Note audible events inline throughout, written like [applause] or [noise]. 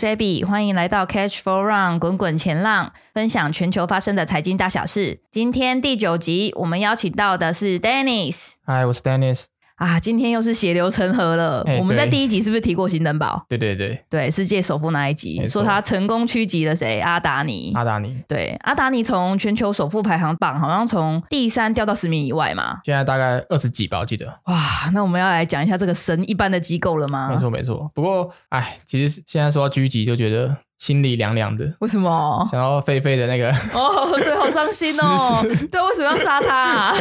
是 Abby，欢迎来到 Catch for Run 滚滚前浪，分享全球发生的财经大小事。今天第九集，我们邀请到的是 Dennis。Hi，我是 Dennis。啊，今天又是血流成河了。欸、我们在第一集是不是提过新登堡？对对对，对，世界首富那一集，说他成功趋吉了谁？阿达尼。阿达尼，对，阿达尼从全球首富排行榜好像从第三掉到十名以外嘛。现在大概二十几吧，我记得。哇，那我们要来讲一下这个神一般的机构了吗？没错没错。不过，哎，其实现在说到狙击，就觉得心里凉凉的。为什么？想要菲菲的那个。哦，对，好伤心哦。[laughs] 对，为什么要杀他啊？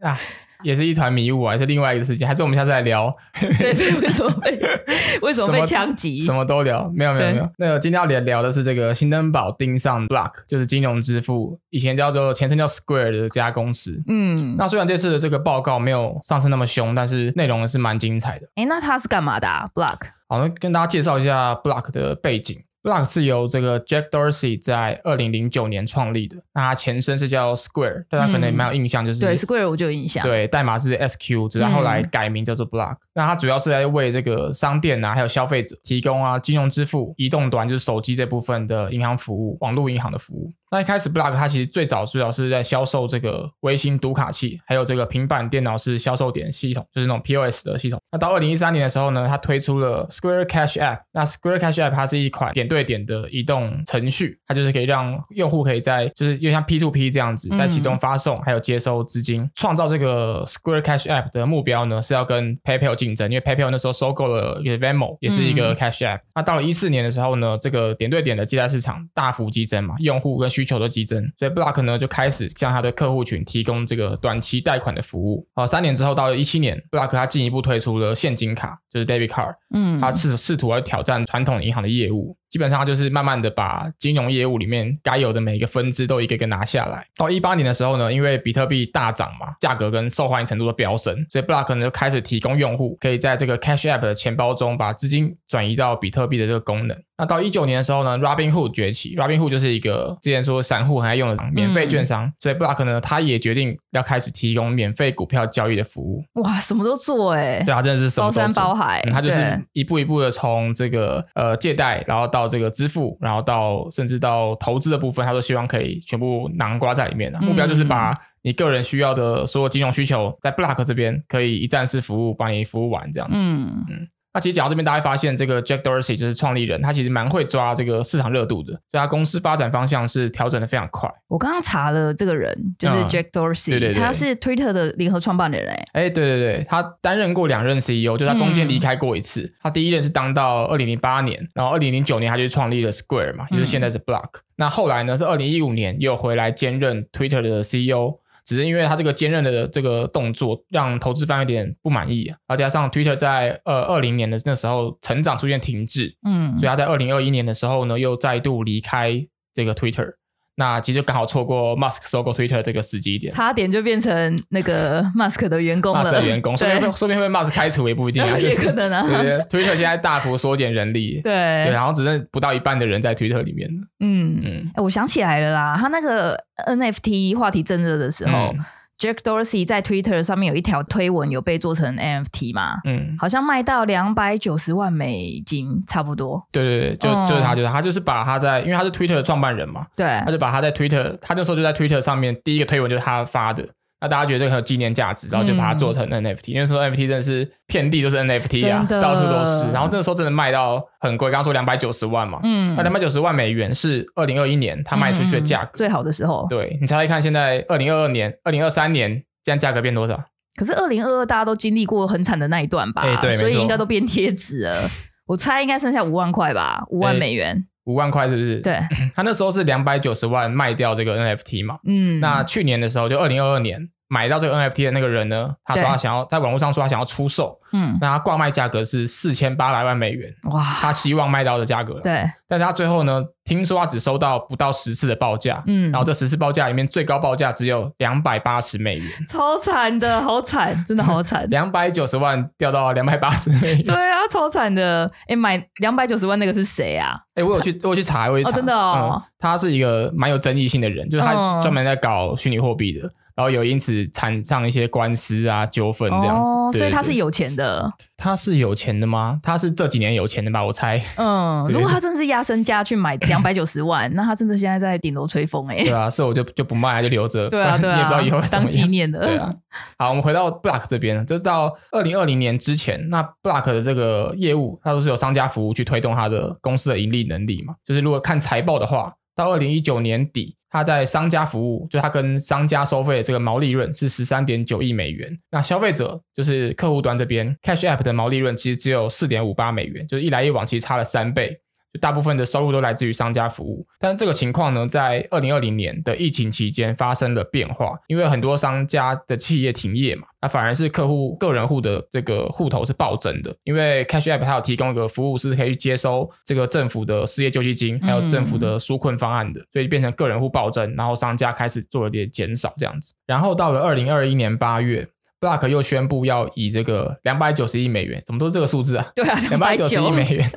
啊 [laughs] 也是一团迷雾，还是另外一个事情？还是我们下次来聊？对对，为什么被 [laughs] 为什么被枪击？什么都聊，没有没有没有。那个今天要聊聊的是这个新登堡盯上 Block，就是金融支付，以前叫做前身叫 Square 的这家公司。嗯，那虽然这次的这个报告没有上次那么凶，但是内容是蛮精彩的。哎，那他是干嘛的啊？Block？好，那跟大家介绍一下 Block 的背景。Block 是由这个 Jack Dorsey 在二零零九年创立的，那它前身是叫 Square，大家可能也蛮有印象，就是、嗯、对 Square 我就有印象，对，代码是 SQ，直到后来改名叫做 Block、嗯。那它主要是在为这个商店啊，还有消费者提供啊金融支付、移动端就是手机这部分的银行服务、网络银行的服务。那一开始，Block 它其实最早主要是在销售这个微型读卡器，还有这个平板电脑式销售点系统，就是那种 POS 的系统。那到二零一三年的时候呢，它推出了 Square Cash App。那 Square Cash App 它是一款点对点的移动程序，它就是可以让用户可以在就是又像 P to P 这样子，在其中发送还有接收资金。创造这个 Square Cash App 的目标呢，是要跟 PayPal 竞争，因为 PayPal 那时候收购了一个 Venmo，也是一个 Cash App。那到了一四年的时候呢，这个点对点的借贷市场大幅激增嘛，用户跟需求的激增。所以 Block 呢就开始向他的客户群提供这个短期贷款的服务。好，三年之后到了一七年，Block 他进一步推出了现金卡，就是 Debit Card。嗯，他试试图要挑战传统银行的业务。基本上就是慢慢的把金融业务里面该有的每一个分支都一个一个拿下来。到一八年的时候呢，因为比特币大涨嘛，价格跟受欢迎程度都飙升，所以 Block 呢就开始提供用户可以在这个 Cash App 的钱包中把资金转移到比特币的这个功能。那到一九年的时候呢，Robinhood 崛起，Robinhood 就是一个之前说散户很爱用的免费券商，嗯、所以 Block 呢他也决定要开始提供免费股票交易的服务。哇，什么都做哎、欸！对啊，真的是包山包海。他、嗯、就是一步一步的从这个呃借贷，然后到这个支付，然后到甚至到投资的部分，他都希望可以全部囊括在里面的。目标就是把你个人需要的所有金融需求，在 Block 这边可以一站式服务，帮你服务完这样子。嗯嗯。那其实讲到这边，大家发现这个 Jack Dorsey 就是创立人，他其实蛮会抓这个市场热度的，所以他公司发展方向是调整的非常快。我刚刚查了这个人，就是 Jack Dorsey，、嗯、对对对，他是 Twitter 的联合创办人哎。哎，对对对，他担任过两任 CEO，就他中间离开过一次。嗯、他第一任是当到二零零八年，然后二零零九年他就创立了 Square 嘛，就是现在的 Block、嗯。那后来呢，是二零一五年又回来兼任 Twitter 的 CEO。只是因为他这个坚韧的这个动作，让投资方有点不满意啊，而加上 Twitter 在呃二零年的那时候成长出现停滞，嗯，所以他在二零二一年的时候呢，又再度离开这个 Twitter。那其实就刚好错过 Musk 收购 Twitter 这个时机点，差点就变成那个 Musk 的员工了。Musk 的员工，说不定说不定会被 Musk 开除也不一定，[laughs] 也可能啊。对对，Twitter 现在大幅缩减人力，对对，然后只剩不到一半的人在 Twitter 里面。嗯嗯，我想起来了啦，他那个 NFT 话题正热的时候。嗯 Jack Dorsey 在 Twitter 上面有一条推文，有被做成 NFT 嘛？嗯，好像卖到两百九十万美金，差不多。对对对，就、嗯、就是他，就是他，就是把他在，因为他是 Twitter 的创办人嘛，对，他就把他在 Twitter，他那时候就在 Twitter 上面第一个推文就是他发的。那大家觉得这个很有纪念价值，然后就把它做成 NFT，、嗯、因为说 NFT 真的是遍地都是 NFT 啊，的到处都是。然后那个时候真的卖到很贵，刚刚说两百九十万嘛，嗯，那两百九十万美元是二零二一年它卖出去的价格、嗯、最好的时候。对，你猜猜看，现在二零二二年、二零二三年，现在价格变多少？可是二零二二大家都经历过很惨的那一段吧？欸、对，所以应该都变贴纸了。[laughs] 我猜应该剩下五万块吧，五万美元。五万块是不是？对，[clears throat] 他那时候是两百九十万卖掉这个 NFT 嘛。嗯，那去年的时候就二零二二年。买到这个 NFT 的那个人呢，他说他想要在网络上说他想要出售，嗯，那他挂卖价格是四千八百万美元，哇，他希望卖到的价格，对，但是他最后呢，听说他只收到不到十次的报价，嗯，然后这十次报价里面最高报价只有两百八十美元，超惨的，好惨，真的好惨，两百九十万掉到两百八十美元，对啊，超惨的，哎，买两百九十万那个是谁啊？哎，我有去，我有去查，我有去查，哦，真的哦，嗯，他是一个蛮有争议性的人，就是他专门在搞虚拟货币的。然后有因此缠上一些官司啊纠纷这样子，哦，所以他是有钱的。他是有钱的吗？他是这几年有钱的吧？我猜。嗯，[laughs] 如果他真的是压身家去买 [clears throat] 两百九十万，那他真的现在在顶楼吹风哎。对啊，是我就就不卖，就留着。对啊，对啊，你也不知道以后当纪念的。对啊。好，我们回到 Block 这边，就是到二零二零年之前，那 Block 的这个业务，它都是有商家服务去推动它的公司的盈利能力嘛。就是如果看财报的话，到二零一九年底。它在商家服务，就它跟商家收费的这个毛利润是十三点九亿美元。那消费者就是客户端这边，Cash App 的毛利润其实只有四点五八美元，就是一来一往其实差了三倍。大部分的收入都来自于商家服务，但是这个情况呢，在二零二零年的疫情期间发生了变化，因为很多商家的企业停业嘛，那反而是客户个人户的这个户头是暴增的，因为 Cash App 它有提供一个服务，是可以去接收这个政府的失业救济金，还有政府的纾困方案的，所以变成个人户暴增，然后商家开始做了点减少这样子，然后到了二零二一年八月。Block 又宣布要以这个两百九十亿美元，怎么都是这个数字啊？对啊，两百九十亿美元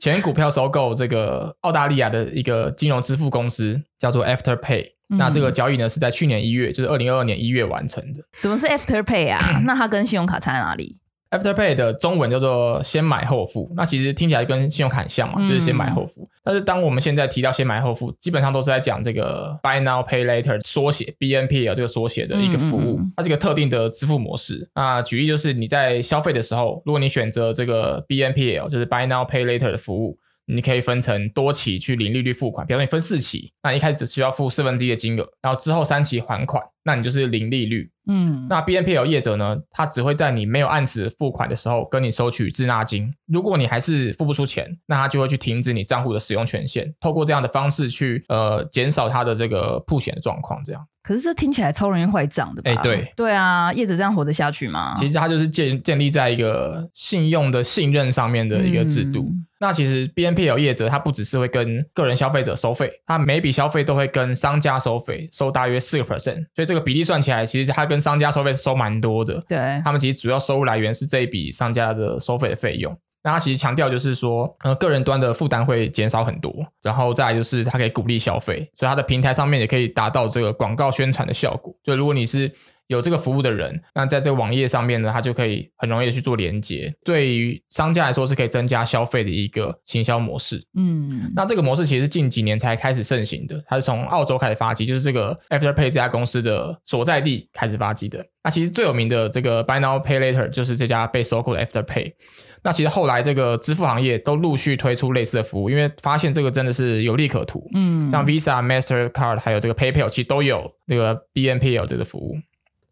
全股票收购这个澳大利亚的一个金融支付公司，叫做 Afterpay。嗯、那这个交易呢，是在去年一月，就是二零二二年一月完成的。什么是 Afterpay 啊？[clears throat] 那它跟信用卡差在哪里？Afterpay 的中文叫做先买后付，那其实听起来跟信用卡很像嘛，就是先买后付。嗯、但是当我们现在提到先买后付，基本上都是在讲这个 Buy Now Pay Later 缩写 BNPL 这个缩写的一个服务，它是一个特定的支付模式。那举例就是你在消费的时候，如果你选择这个 BNPL，就是 Buy Now Pay Later 的服务。你可以分成多期去零利率付款，比如说你分四期，那一开始只需要付四分之一的金额，然后之后三期还款，那你就是零利率。嗯，那 BNPL 业者呢，他只会在你没有按时付款的时候跟你收取滞纳金，如果你还是付不出钱，那他就会去停止你账户的使用权限，透过这样的方式去呃减少他的这个破险的状况，这样。可是这听起来超容易坏账的吧？哎，对，对啊，业者这样活得下去吗？其实它就是建建立在一个信用的信任上面的一个制度。嗯、那其实 BNPL 业者他不只是会跟个人消费者收费，他每笔消费都会跟商家收费，收大约四个 percent，所以这个比例算起来，其实他跟商家收费是收蛮多的。对，他们其实主要收入来源是这一笔商家的收费的费用。那他其实强调就是说，呃，个人端的负担会减少很多，然后再来就是它可以鼓励消费，所以它的平台上面也可以达到这个广告宣传的效果。就如果你是有这个服务的人，那在这个网页上面呢，它就可以很容易的去做连接，对于商家来说是可以增加消费的一个行销模式。嗯，那这个模式其实是近几年才开始盛行的，它是从澳洲开始发迹，就是这个 Afterpay 这家公司的所在地开始发迹的。那其实最有名的这个 Buy Now Pay Later 就是这家被收购的 Afterpay。那其实后来这个支付行业都陆续推出类似的服务，因为发现这个真的是有利可图。嗯，像 Visa、Mastercard 还有这个 PayPal 其实都有这个 BNPL 这个服务。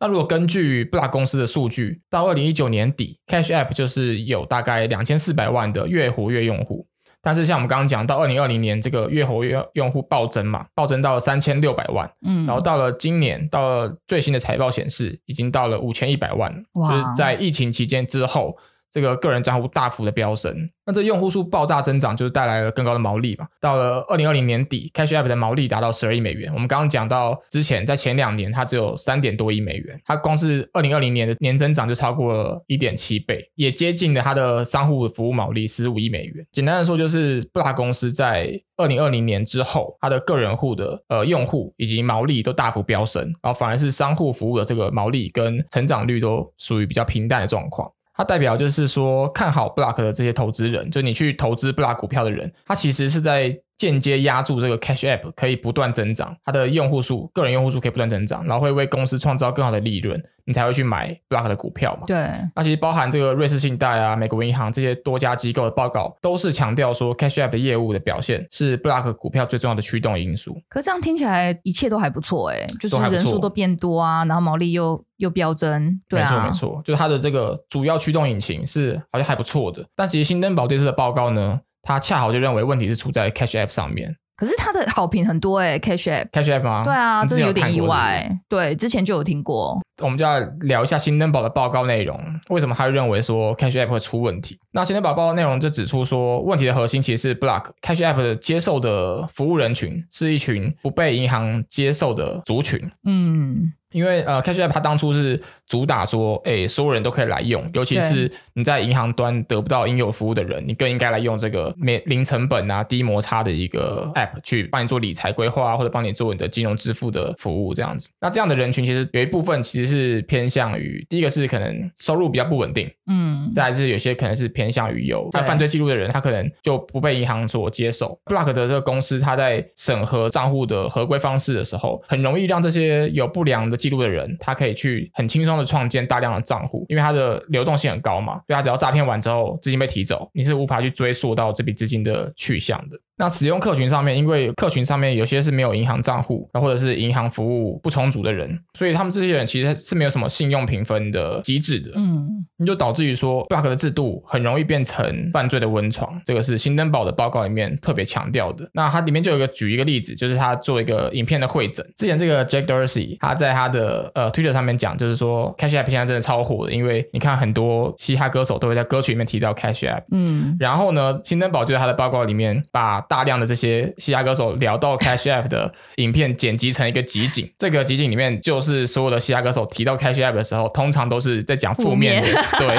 那如果根据 Block 公司的数据，到二零一九年底，Cash App 就是有大概两千四百万的月活跃用户。但是像我们刚刚讲到二零二零年这个月活跃用户暴增嘛，暴增到了三千六百万。嗯，然后到了今年，到了最新的财报显示，已经到了五千一百万。哇，就是在疫情期间之后。这个个人账户大幅的飙升，那这用户数爆炸增长，就是带来了更高的毛利嘛。到了二零二零年底，Cash App 的毛利达到十二亿美元。我们刚刚讲到之前，在前两年它只有三点多亿美元，它光是二零二零年的年增长就超过了一点七倍，也接近了它的商户服务毛利十五亿美元。简单的说，就是 Block 公司在二零二零年之后，它的个人户的呃用户以及毛利都大幅飙升，然后反而是商户服务的这个毛利跟成长率都属于比较平淡的状况。它代表就是说，看好 Block 的这些投资人，就你去投资 Block 股票的人，他其实是在间接压住这个 Cash App 可以不断增长，它的用户数、个人用户数可以不断增长，然后会为公司创造更好的利润，你才会去买 Block 的股票嘛？对。那其实包含这个瑞士信贷啊、美国银行这些多家机构的报告，都是强调说 Cash App 的业务的表现是 Block 股票最重要的驱动因素。可是这样听起来一切都还不错哎，就是人数都变多啊，然后毛利又又飙增，对啊，没错没错，就是它的这个主要驱动引擎是好像还不错的。但其实新登堡这次的报告呢，它恰好就认为问题是出在 Cash App 上面。可是他的好评很多哎，Cash App，Cash App 吗？对啊，这是有点意外。对，之前就有听过。我们就要聊一下新登堡的报告内容，为什么他会认为说 Cash App 会出问题？那新登堡报告内容就指出说，问题的核心其实是 Block Cash App 的接受的服务人群是一群不被银行接受的族群。嗯。因为呃，Cash App 它当初是主打说，哎、欸，所有人都可以来用，尤其是你在银行端得不到应有服务的人，你更应该来用这个没零成本啊、低摩擦的一个 App 去帮你做理财规划啊，或者帮你做你的金融支付的服务这样子。那这样的人群其实有一部分其实是偏向于，第一个是可能收入比较不稳定，嗯，再来是有些可能是偏向于有他犯罪记录的人，他可能就不被银行所接受。Block 的这个公司，他在审核账户的合规方式的时候，很容易让这些有不良的记录的人，他可以去很轻松的创建大量的账户，因为他的流动性很高嘛，所以他只要诈骗完之后，资金被提走，你是无法去追溯到这笔资金的去向的。那使用客群上面，因为客群上面有些是没有银行账户，那或者是银行服务不充足的人，所以他们这些人其实是没有什么信用评分的机制的。嗯，你就导致于说，Block 的制度很容易变成犯罪的温床，这个是新登堡的报告里面特别强调的。那它里面就有一个举一个例子，就是他做一个影片的会诊。之前这个 Jack Dorsey 他在他的呃 Twitter 上面讲，就是说 Cash App 现在真的超火的，因为你看很多嘻哈歌手都会在歌曲里面提到 Cash App。嗯，然后呢，新登堡就在他的报告里面把大量的这些嘻哈歌手聊到 Cash App 的影片剪辑成一个集锦，[laughs] 这个集锦里面就是所有的嘻哈歌手提到 Cash App 的时候，通常都是在讲负面的。对，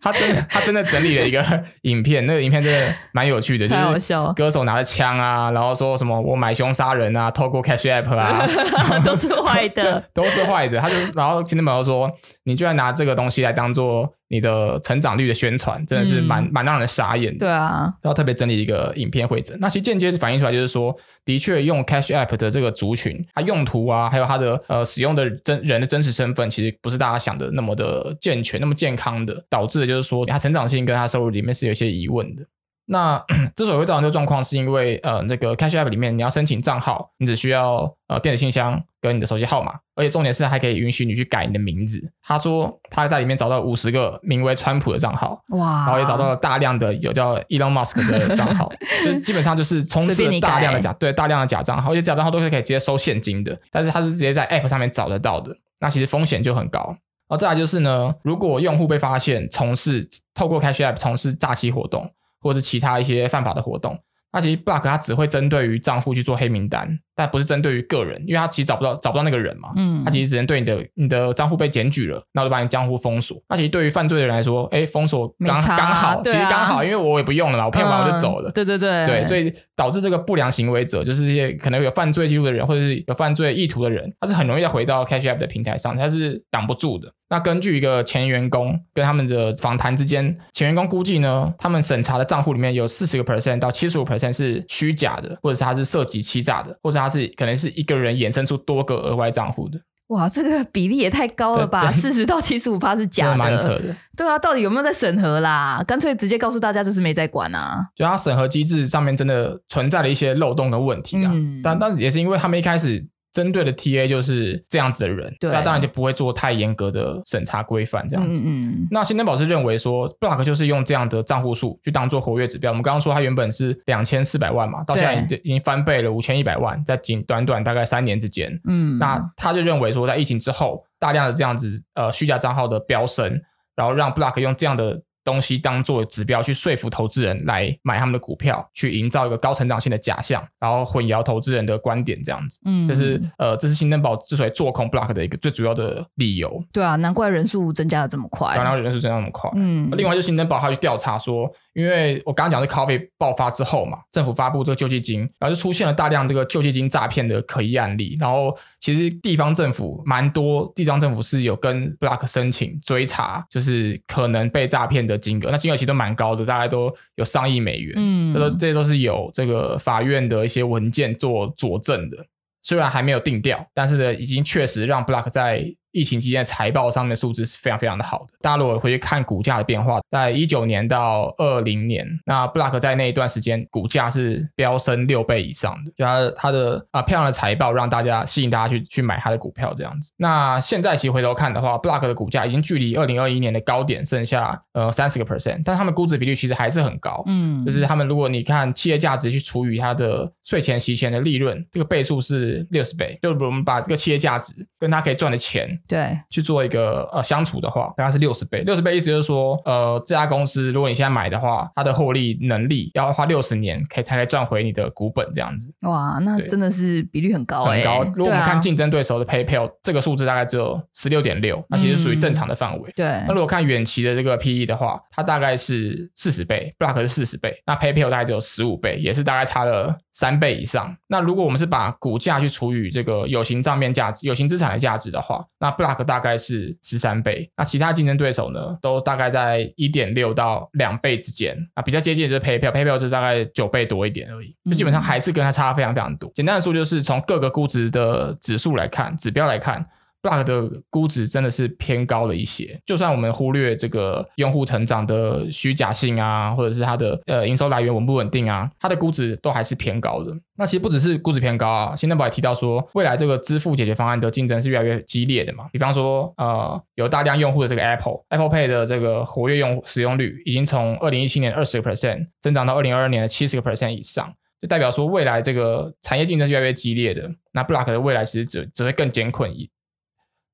他真的，他真的整理了一个影片，那个影片真的蛮有趣的，就 [laughs] 是歌手拿着枪啊，然后说什么我买凶杀人啊，透过 Cash App 啊，[laughs] 都是坏的，都是坏的。他就然后今天朋友说，你居然拿这个东西来当做。你的成长率的宣传真的是蛮蛮、嗯、让人傻眼的。对啊，然后特别整理一个影片会诊，那其实间接反映出来就是说，的确用 Cash App 的这个族群，它用途啊，还有它的呃使用的真人的真实身份，其实不是大家想的那么的健全、那么健康的，导致的就是说，它成长性跟它收入里面是有些疑问的。那之所以会造成这个状况，是因为呃，那个 Cash App 里面你要申请账号，你只需要呃电子信箱跟你的手机号码，而且重点是还可以允许你去改你的名字。他说他在里面找到五十个名为川普的账号，哇，然后也找到了大量的有叫 Elon Musk 的账号，[laughs] 就基本上就是充斥了大量的假对大量的假账号，而且假账号都是可以直接收现金的，但是他是直接在 App 上面找得到的，那其实风险就很高。然后再来就是呢，如果用户被发现从事透过 Cash App 从事诈欺活动。或者是其他一些犯法的活动，那其实 Block 它只会针对于账户去做黑名单。但不是针对于个人，因为他其实找不到找不到那个人嘛，嗯，他其实只能对你的你的账户被检举了，那我就把你账户封锁。那其实对于犯罪的人来说，哎，封锁刚刚好，其实刚好，因为我也不用了，我骗完我就走了，对对对对，所以导致这个不良行为者，就是一些可能有犯罪记录的人，或者是有犯罪意图的人，他是很容易再回到 Cash App 的平台上，他是挡不住的。那根据一个前员工跟他们的访谈之间，前员工估计呢，他们审查的账户里面有四十个 percent 到七十五 percent 是虚假的，或者是他是涉及欺诈的，或者他。是可能是一个人衍生出多个额外账户的，哇，这个比例也太高了吧？四十到七十五趴是假的，蛮扯的。对啊，到底有没有在审核啦？干脆直接告诉大家，就是没在管啊。就他审核机制上面真的存在了一些漏洞的问题啊。嗯、但但也是因为他们一开始。针对的 TA 就是这样子的人，对，那当然就不会做太严格的审查规范这样子。嗯，嗯，那新登堡是认为说，Block 就是用这样的账户数去当做活跃指标。我们刚刚说它原本是两千四百万嘛，到现在已经已经翻倍了五千一百万，在仅短短大概三年之间。嗯，那他就认为说，在疫情之后，大量的这样子呃虚假账号的飙升，然后让 Block 用这样的。东西当做指标去说服投资人来买他们的股票，去营造一个高成长性的假象，然后混淆投资人的观点，这样子。嗯，这是呃，这是新登堡之所以做空 Block 的一个最主要的理由。对啊，难怪人数增加的这么快。难怪人数增加那么快。嗯，另外就兴登堡他去调查说，因为我刚刚讲的 COVID 爆发之后嘛，政府发布这个救济金，然后就出现了大量这个救济金诈骗的可疑案例，然后其实地方政府蛮多，地方政府是有跟 Block 申请追查，就是可能被诈骗的金额，那金额其实都蛮高的，大概都有上亿美元。嗯，这都这些都是有这个法院的一些文件做佐证的，虽然还没有定调，但是呢，已经确实让 Block 在。疫情期间财报上面的数字是非常非常的好的。大家如果回去看股价的变化，在一九年到二零年，那 Block 在那一段时间股价是飙升六倍以上的。就它它的啊漂亮的财报让大家吸引大家去去买它的股票这样子。那现在其实回头看的话，Block 的股价已经距离二零二一年的高点剩下呃三十个 percent，但他们估值比率其实还是很高。嗯，就是他们如果你看企业价值去除以它的税前息前的利润，这个倍数是六十倍。就我们把这个企业价值跟它可以赚的钱。对，去做一个呃相处的话，大概是六十倍。六十倍意思就是说，呃，这家公司如果你现在买的话，它的获利能力要花六十年可以才可以赚回你的股本这样子。哇，那真的是比率很高欸，很高。如果我们看竞争对手的 PayPal，啊，这个数字大概只有十六点六，那其实属于正常的范围。对。那如果看远期的这个 PE 的话，它大概是四十倍，Block 是四十倍，那 PayPal 大概只有十五倍，也是大概差了三倍以上。那如果我们是把股价去除以这个有形账面价值、有形资产的价值的话，那 Block 大概是十三倍，那其他竞争对手呢，都大概在一点六到两倍之间，啊，比较接近的就是 PayPal，PayPal 就是大概九倍多一点而已，就基本上还是跟它差非常非常多。简单的说，就是从各个估值的指数来看，指标来看。Block 的估值真的是偏高了一些，就算我们忽略这个用户成长的虚假性啊，或者是它的呃营收来源稳不稳定啊，它的估值都还是偏高的。那其实不只是估值偏高啊，新登堡也提到说，未来这个支付解决方案的竞争是越来越激烈的嘛。比方说，呃，有大量用户的这个 Apple，Apple Pay 的这个活跃用使用率已经从二零一七年二十个 percent 增长到二零二二年的七十个 percent 以上，就代表说未来这个产业竞争是越来越激烈的。那 Block 的未来其实只只会更艰困一。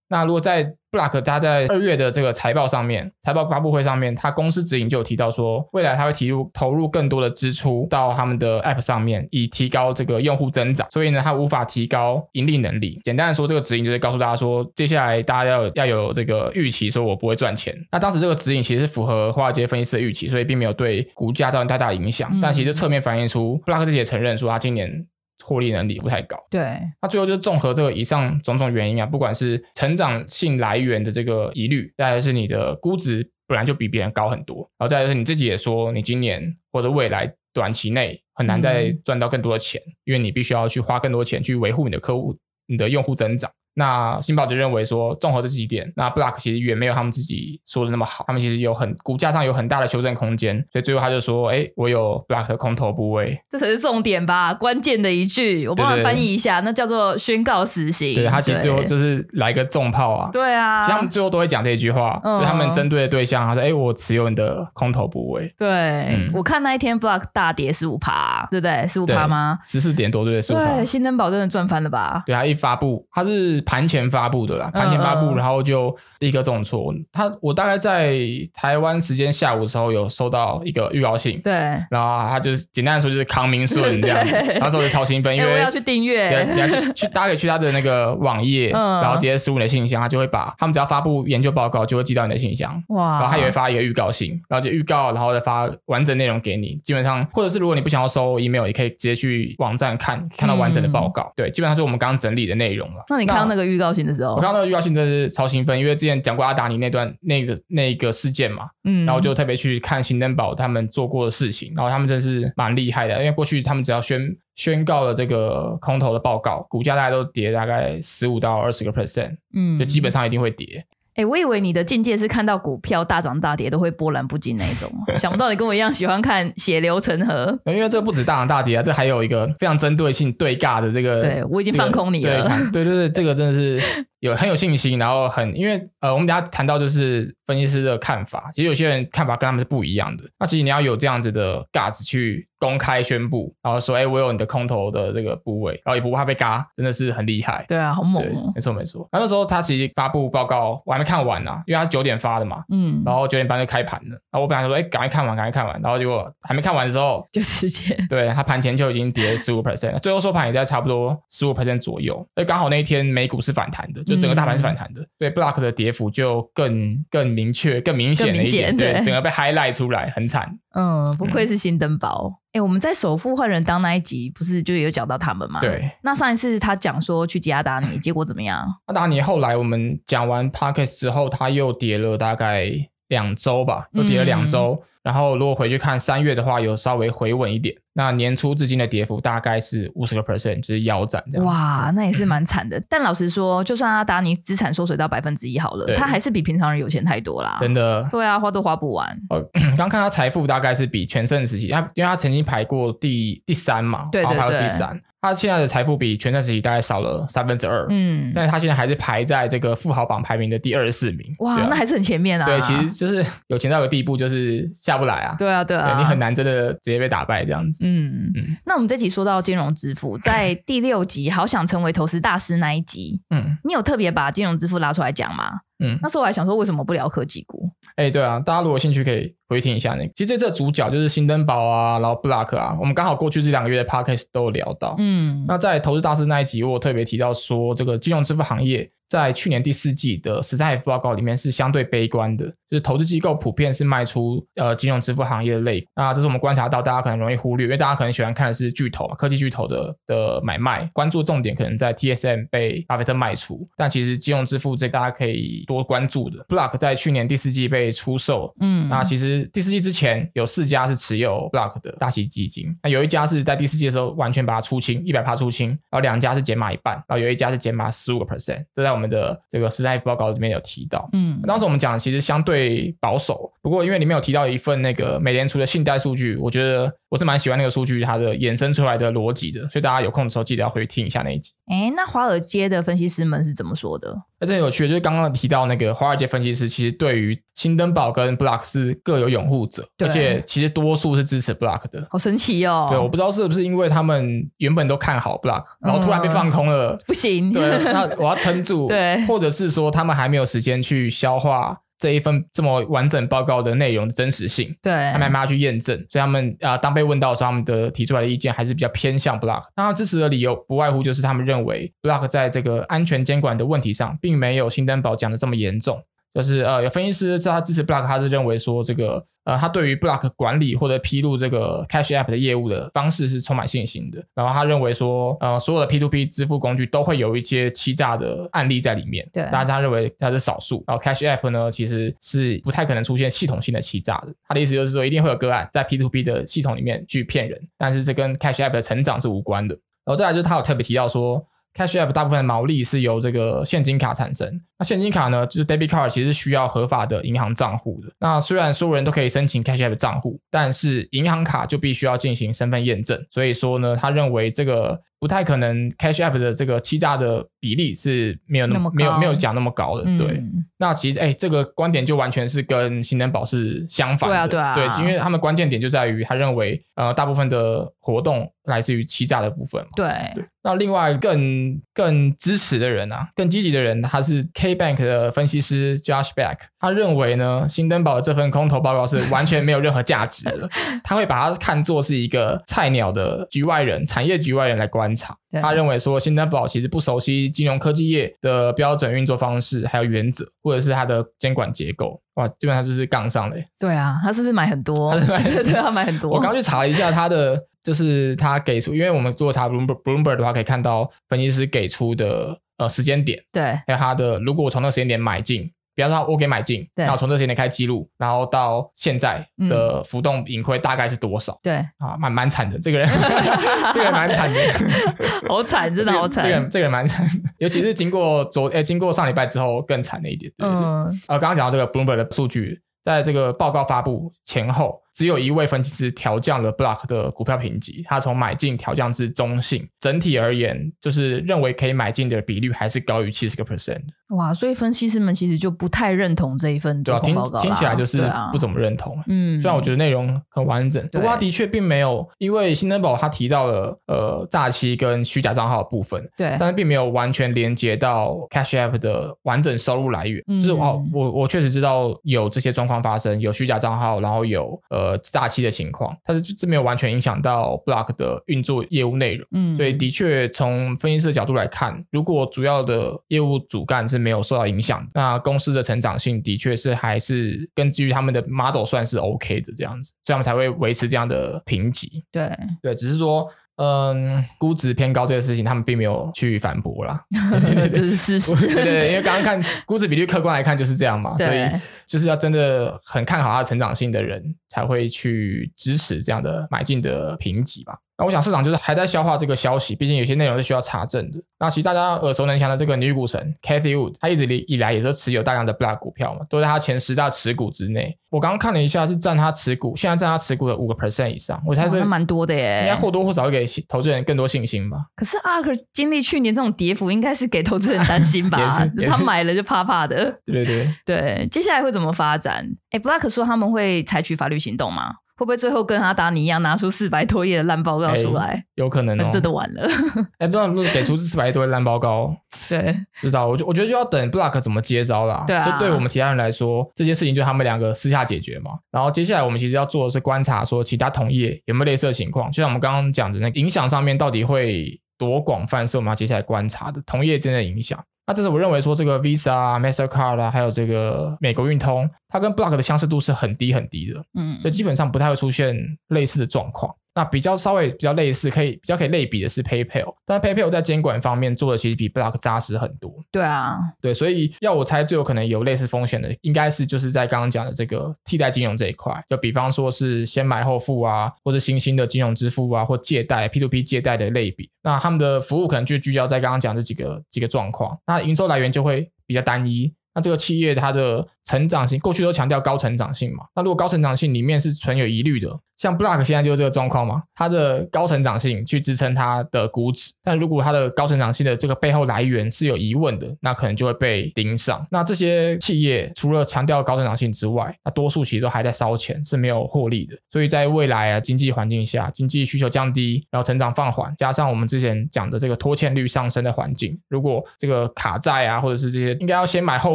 那如果在 Block 它在二月的这个财报上面，财报发布会上面，它公司指引就有提到说，未来它会提入投入更多的支出到他们的 App 上面，以提高这个用户增长。所以呢，它无法提高盈利能力。简单的说，这个指引就是告诉大家说，接下来大家要要有这个预期，说我不会赚钱。那当时这个指引其实是符合华尔街分析师的预期，所以并没有对股价造成太大的影响。嗯、但其实侧面反映出 Block 自己也承认说，他今年。获利能力不太高，对，那最后就是综合这个以上种种原因啊，不管是成长性来源的这个疑虑，再来是你的估值本来就比别人高很多，然后再来是你自己也说，你今年或者未来短期内很难再赚到更多的钱，嗯、因为你必须要去花更多钱去维护你的客户、你的用户增长。那新宝就认为说，综合这几点，那 Block 其实远没有他们自己说的那么好，他们其实有很股价上有很大的修正空间，所以最后他就说，哎，我有 Block 的空头部位，这才是重点吧，关键的一句，我帮他翻译一下，那叫做宣告死刑。对，他其实最后就是来个重炮啊，对啊，其实他们最后都会讲这一句话，嗯、就他们针对的对象，他说，哎，我持有你的空头部位。对，嗯、我看那一天 Block 大跌十五趴，对不对？十五趴吗？十四点多对，十五趴。对，新登堡真的赚翻了吧？对，他一发布，他是盘前发布。的啦，盘前发布，然后就立刻重挫。他我大概在台湾时间下午的时候有收到一个预告信，对，然后他就是简单的说就是康明顺这样子，那时候就超兴奋，因为要去订阅，你要去去，大家可以去他的那个网页，然后直接输入你的信箱，他就会把他们只要发布研究报告，就会寄到你的信箱，哇，然后他也会发一个预告信，然后就预告，然后再发完整内容给你。基本上，或者是如果你不想要收 email，也可以直接去网站看看到完整的报告。对，基本上是我们刚刚整理的内容了。那你看到那个预告信的时候？我看到那个预告信真的是超兴奋，因为之前讲过阿达尼那段那个那个事件嘛，嗯，然后就特别去看新登堡他们做过的事情，然后他们真是蛮厉害的，因为过去他们只要宣宣告了这个空头的报告，股价大概都跌大概十五到二十个 percent，嗯，就基本上一定会跌。哎、欸，我以为你的境界是看到股票大涨大跌都会波澜不惊那一种，想不到你跟我一样喜欢看血流成河。[laughs] 因为这不止大涨大跌啊，这还有一个非常针对性对尬的这个。对，我已经放空你了。[laughs] 对对对，这个真的是。有很有信心，然后很因为呃，我们等下谈到就是分析师的看法，其实有些人看法跟他们是不一样的。那其实你要有这样子的 guts 去公开宣布，然后说，哎，我有你的空头的这个部位，然后也不怕被嘎，真的是很厉害。对啊，好猛哦！没错没错。那那时候他其实发布报告，我还没看完呢、啊，因为他是九点发的嘛，嗯，然后九点半就开盘了。然后我本来说，哎，赶快看完，赶快看完，然后结果还没看完的时候，[laughs] 就直接对他盘前就已经跌了十五 percent，最后收盘也在差不多十五 percent 左右。哎，刚好那一天美股是反弹的，就整个大盘是反弹的，嗯、对 Block 的跌幅就更更明确、更明显了一点，对，整个被 highlight 出来，很惨。嗯，不愧是新登堡。哎、我们在首富换人当那一集，不是就有讲到他们吗？对。那上一次他讲说去吉阿达尼，结果怎么样？阿达尼后来我们讲完 Podcast 之后，他又跌了大概两周吧，又跌了两周。嗯然后如果回去看三月的话，有稍微回稳一点。那年初至今的跌幅大概是五十个 percent，就是腰斩这样。哇，那也是蛮惨的。但老实说，就算阿达尼资产缩水到百分之一好了，他还是比平常人有钱太多啦。真的。对啊，花都花不完。哦，刚看他财富大概是比全盛时期，他因为他曾经排过第第三嘛，对对对，排过第三。他现在的财富比全盛时期大概少了三分之二，嗯，但是他现在还是排在这个富豪榜排名的第二十四名，哇，啊、那还是很前面啊。对，其实就是有钱到个地步，就是下不来啊。对啊，对啊，对，你很难真的直接被打败这样子。嗯嗯。那我们这集说到金融支付，在第六集好想成为投资大师那一集，嗯，你有特别把金融支付拉出来讲吗？嗯，那时候我还想说，为什么不聊科技股？哎、欸，对啊，大家如果有兴趣可以回听一下那个。其实这次主角就是新登堡啊，然后布拉克啊，我们刚好过去这两个月的 Podcast 都有聊到。嗯，那在投资大师那一集，我有特别提到说，这个金融支付行业。在去年第四季的十三 F 报告里面是相对悲观的，就是投资机构普遍是卖出呃金融支付行业的类股，那这是我们观察到大家可能容易忽略，因为大家可能喜欢看的是巨头科技巨头的的买卖，关注重点可能在 TSM 被巴菲特卖出，但其实金融支付这大家可以多关注的。Block 在去年第四季被出售，嗯，那其实第四季之前有四家是持有 Block 的大型基金，那有一家是在第四季的时候完全把它出清，一百趴出清，然后两家是减码一半，然后有一家是减码十五个 percent，这在我们的这个十三 F 报告里面有提到，嗯，当时我们讲的其实相对保守，不过因为里面有提到一份那个美联储的信贷数据，我觉得我是蛮喜欢那个数据，它的衍生出来的逻辑的，所以大家有空的时候记得要回去听一下那一集。哎，那华尔街的分析师们是怎么说的？那这很有趣，就是刚刚提到那个华尔街分析师，其实对于新登堡跟 Block 是各有拥护者，而且其实多数是支持 Block 的，好神奇哦。对，我不知道是不是因为他们原本都看好 Block，然后突然被放空了，嗯、不行，对，[laughs] 那我要撑住，对，或者是说他们还没有时间去消化这一份这么完整报告的内容的真实性，对，他们还没有去验证，所以他们啊、呃，当被问到的时候，他们的提出来的意见还是比较偏向 Block。那他支持的理由不外乎就是他们认为 Block 在这个安全监管的问题上，并没有新登堡讲的这么严重。就是呃，有分析师在他支持 Block，他是认为说这个呃，他对于 Block 管理或者披露这个 Cash App 的业务的方式是充满信心的。然后他认为说，呃，所有的 P2P 支付工具都会有一些欺诈的案例在里面。对，但是他认为它是少数。然后 Cash App 呢，其实是不太可能出现系统性的欺诈的。他的意思就是说，一定会有个案在 P2P 的系统里面去骗人，但是这跟 Cash App 的成长是无关的。然后再来就是他有特别提到说。Cash App 大部分的毛利是由这个现金卡产生。那现金卡呢，就是 Debit Card，其实是需要合法的银行账户的。那虽然所有人都可以申请 Cash App 账户，但是银行卡就必须要进行身份验证。所以说呢，他认为这个不太可能，Cash App 的这个欺诈的比例是没有那么，没有没有讲那么高的。嗯、对，那其实哎，这个观点就完全是跟新登宝是相反的。对啊，对啊，对，因为他们关键点就在于他认为，呃，大部分的活动来自于欺诈的部分。对，对。那另外更更支持的人啊，更积极的人，他是 K Bank 的分析师 Josh Beck，他认为呢，新登堡的这份空头报告是完全没有任何价值的，[laughs] 他会把它看作是一个菜鸟的局外人、产业局外人来观察。他认为说，新登堡其实不熟悉金融科技业的标准运作方式，还有原则，或者是它的监管结构。哇，基本上就是杠上嘞。对啊，他是不是买很多？[laughs] 他是买 [laughs] 对，他买很多。我刚去查了一下他的。就是他给出，因为我们如果查 Bloomberg 的话，可以看到分析师给出的呃时间点，对，还有他的如果我从那个时间点买进，比方说我给买进，对，然后从这个时间点开记录，然后到现在的浮动盈亏大概是多少？对，啊，蛮蛮惨的，这个人，[laughs] 这个人蛮惨的，[laughs] 好惨，真的好惨，这个人这个人蛮惨的，尤其是经过昨诶经过上礼拜之后更惨了一点，嗯，呃，刚刚讲到这个 Bloomberg 的数据，在这个报告发布前后。只有一位分析师调降了 Block 的股票评级，他从买进调降至中性。整体而言，就是认为可以买进的比率还是高于七十个 percent。哇，所以分析师们其实就不太认同这一份。对啊，听听起来就是不怎么认同。嗯，虽然我觉得内容很完整，不过他的确并没有，因为新登堡他提到了呃诈欺跟虚假账号的部分，对，但是并没有完全连接到 Cash App 的完整收入来源。嗯、就是我，我我确实知道有这些状况发生，有虚假账号，然后有呃。个大期的情况，但是这没有完全影响到 Block 的运作业务内容。嗯，所以的确从分析师的角度来看，如果主要的业务主干是没有受到影响，那公司的成长性的确是还是根据他们的 model 算是 OK 的这样子，所以他们才会维持这样的评级。对对，只是说。嗯，估值偏高这个事情，他们并没有去反驳啦。[laughs] 这是事实。[laughs] 对对对，因为刚刚看估值比率，客观来看就是这样嘛，所以就是要真的很看好它成长性的人，才会去支持这样的买进的评级吧。那我想市场就是还在消化这个消息，毕竟有些内容是需要查证的。那其实大家耳熟能详的这个女股神 Cathie Wood，她一直以来也是持有大量的 Block 股票嘛，都在她前十大持股之内。我刚刚看了一下，是占她持股，现在占她持股的五个 percent 以上。我猜是蛮多的耶，应该或多或少会给投资人更多信心吧。可是 ARK 经历去年这种跌幅，应该是给投资人担心吧？[laughs] 他买了就怕怕的。对对对对，接下来会怎么发展？哎，Block 说他们会采取法律行动吗？会不会最后跟阿达尼一样拿出四百多页的烂报告出来？欸、有可能、哦，是真的完了。[laughs] 哎、欸，不知道如果给出四百多页烂报告，[laughs] 对，知道。我就我觉得就要等 Block 怎么接招啦。对啊，就对我们其他人来说，这件事情就他们两个私下解决嘛。然后接下来我们其实要做的是观察，说其他同业有没有类似的情况。就像我们刚刚讲的，那个影响上面到底会多广泛，是我们要接下来观察的同业之间的影响。那这是我认为说这个 Visa 啊、Mastercard 啊，还有这个美国运通，它跟 Block 的相似度是很低很低的，嗯，所以基本上不太会出现类似的状况。那比较稍微比较类似，可以比较可以类比的是 PayPal，但 PayPal 在监管方面做的其实比 Block 扎实很多。对啊，对，所以要我猜最有可能有类似风险的，应该是就是在刚刚讲的这个替代金融这一块，就比方说是先买后付啊，或者新兴的金融支付啊，或借贷 P2P 借贷的类比。那他们的服务可能就聚焦在刚刚讲的几个几个状况，那营收来源就会比较单一。那这个企业它的成长性，过去都强调高成长性嘛，那如果高成长性里面是存有疑虑的。像 Block 现在就是这个状况嘛，它的高成长性去支撑它的估值，但如果它的高成长性的这个背后来源是有疑问的，那可能就会被盯上。那这些企业除了强调高成长性之外，那多数其实都还在烧钱，是没有获利的。所以在未来啊经济环境下，经济需求降低，然后成长放缓，加上我们之前讲的这个拖欠率上升的环境，如果这个卡债啊，或者是这些应该要先买后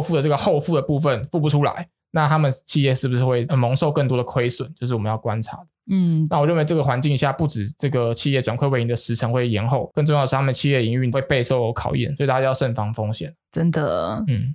付的这个后付的部分付不出来，那他们企业是不是会蒙受更多的亏损？就是我们要观察的。嗯，那我认为这个环境下，不止这个企业转亏为盈的时程会延后，更重要的是他们企业营运会备受考验，所以大家要慎防风险。真的，嗯。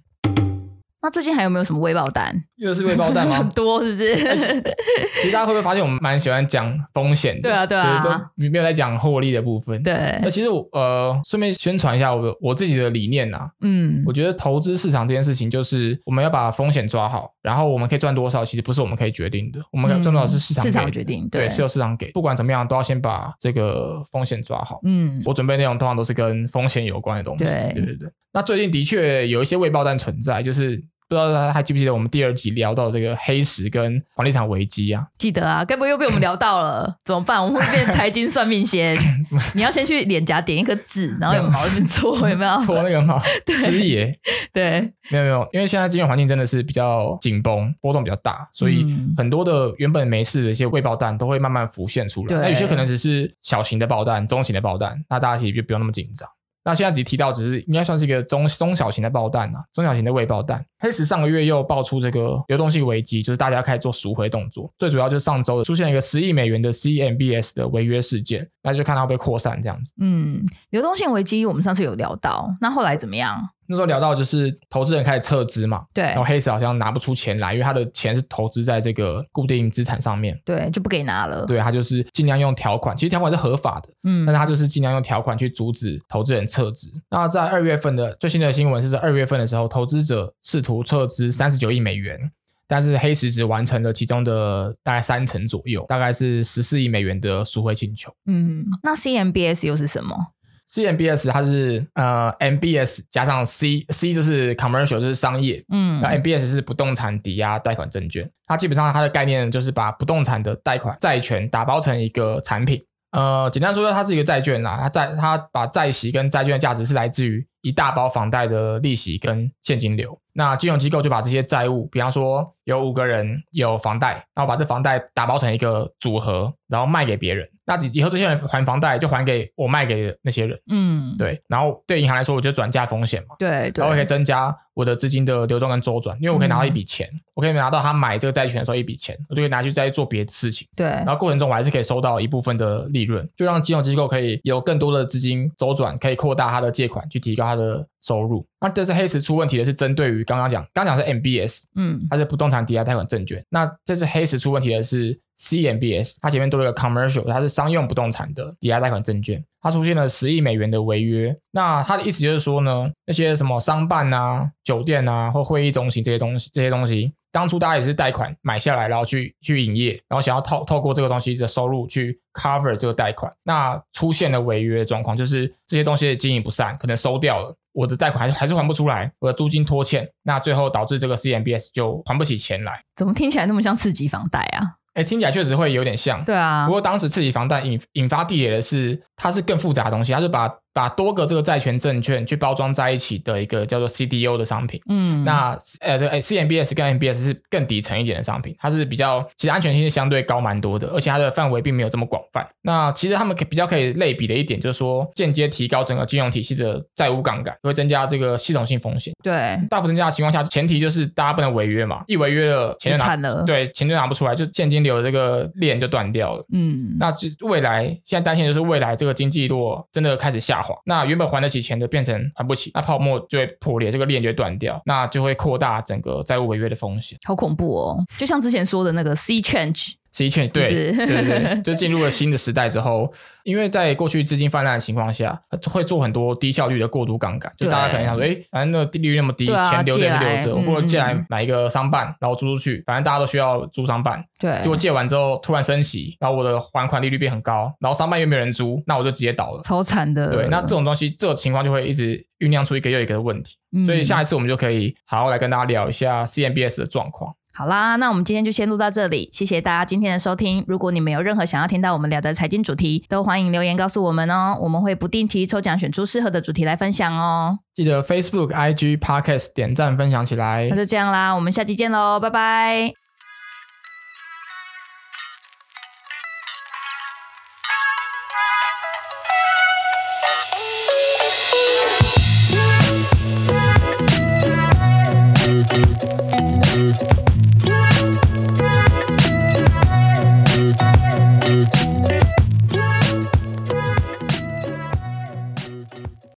那最近还有没有什么未爆弹？又是未爆弹吗？很 [laughs] 多是不是？其实大家会不会发现我们蛮喜欢讲风险的？对啊，对啊，都没有在讲获利的部分。对。那其实我呃，顺便宣传一下我我自己的理念呐、啊。嗯。我觉得投资市场这件事情，就是我们要把风险抓好，然后我们可以赚多少，其实不是我们可以决定的。我们要赚多少是市场、嗯、市场决定，对，对，是由市场给。不管怎么样，都要先把这个风险抓好。嗯。我准备内容通常都是跟风险有关的东西。对，对对对。那最近的确有一些未爆弹存在，就是。不知道大家还记不记得我们第二集聊到这个黑石跟房地产危机啊？记得啊，该不会又被我们聊到了？[laughs] 怎么办？我们会变财经算命仙？[laughs] 你要先去脸颊点一颗痣，然后用毛那边搓，有没有？[laughs] 搓那个毛，师爷。对，没有没有，因为现在金融环境真的是比较紧绷，波动比较大，所以很多的原本没事的一些未爆弹都会慢慢浮现出来。那有些可能只是小型的爆弹、中型的爆弹，那大家其实就不用那么紧张。那现在只提到，只是应该算是一个中中小型的爆弹啊，中小型的未爆弹。黑石上个月又爆出这个流动性危机，就是大家开始做赎回动作。最主要就是上周出现一个十亿美元的 CMBS 的违约事件，那就看它会不会扩散这样子。嗯，流动性危机我们上次有聊到，那后来怎么样？那时候聊到就是投资人开始撤资嘛，对，然后黑石好像拿不出钱来，因为他的钱是投资在这个固定资产上面，对，就不给拿了。对，他就是尽量用条款，其实条款是合法的，嗯，但是他就是尽量用条款去阻止投资人撤资。那在二月份的最新的新闻是在二月份的时候，投资者试图撤资三十九亿美元，但是黑石只完成了其中的大概三成左右，大概是十四亿美元的赎回请求。嗯，那 CMBS 又是什么？CMBS 它是呃 MBS 加上 C，C 就是 commercial 就是商业，嗯，那 MBS 是不动产抵押贷款证券，它基本上它的概念就是把不动产的贷款债权打包成一个产品，呃，简单说说它是一个债券啦，它债它把债息跟债券的价值是来自于一大包房贷的利息跟现金流。那金融机构就把这些债务，比方说有五个人有房贷，然后把这房贷打包成一个组合，然后卖给别人。那以后这些人还房贷，就还给我卖给那些人。嗯，对。然后对银行来说，我就转嫁风险嘛。对，对。然后可以增加我的资金的流动跟周转，因为我可以拿到一笔钱，嗯、我可以拿到他买这个债权的时候一笔钱，我就可以拿去再做别的事情。对。然后过程中我还是可以收到一部分的利润，就让金融机构可以有更多的资金周转，可以扩大他的借款，去提高他的收入。那这次黑石出问题的是针对于刚刚讲，刚刚讲是 MBS，嗯，它是不动产抵押贷款证券。那这次黑石出问题的是。CMBS，它前面多了个 commercial，它是商用不动产的抵押贷款证券，它出现了十亿美元的违约。那它的意思就是说呢，那些什么商办啊、酒店啊或会议中心这些东西，这些东西当初大家也是贷款买下来，然后去去营业，然后想要透透过这个东西的收入去 cover 这个贷款。那出现了违约的状况，就是这些东西的经营不善，可能收掉了，我的贷款还是还是还不出来，我的租金拖欠，那最后导致这个 CMBS 就还不起钱来。怎么听起来那么像刺激房贷啊？哎，听起来确实会有点像。对啊，不过当时刺激房贷引引发地雷的是，它是更复杂的东西，它是把。把多个这个债权证券去包装在一起的一个叫做 CDO 的商品，嗯，那呃，这 CMBS 跟 MBS 是更底层一点的商品，它是比较其实安全性是相对高蛮多的，而且它的范围并没有这么广泛。那其实他们可比较可以类比的一点就是说，间接提高整个金融体系的债务杠杆，会增加这个系统性风险。对，大幅增加的情况下，前提就是大家不能违约嘛，一违约了钱就拿了，对，钱就拿不出来，就现金流的这个链就断掉了。嗯，那就未来现在担心的就是未来这个经济如果真的开始下那原本还得。起钱的变成还不起，那泡沫就会破裂，这个链就会断掉，那就会扩大整个债务违约的风险。好恐怖哦！就像之前说的那个 C Change。C change 对对对，[laughs] 就进入了新的时代之后，因为在过去资金泛滥的情况下，会做很多低效率的过度杠杆，就大家可能想说，哎，反正那个利率那么低，钱留着也是留着，我不如借来买一个商办，然后租出去，反正大家都需要租商办。对，结果借完之后突然升息，然后我的还款利率变很高，然后商办又没有人租，那我就直接倒了，超惨的。对，那这种东西，这种情况就会一直酝酿出一个又一个的问题，所以下一次我们就可以好好来跟大家聊一下 CMBS 的状况。好啦，那我们今天就先录到这里，谢谢大家今天的收听。如果你们有任何想要听到我们聊的财经主题，都欢迎留言告诉我们哦，我们会不定期抽奖选出适合的主题来分享哦。记得 Facebook、IG、Podcast 点赞分享起来。那就这样啦，我们下期见喽，拜拜。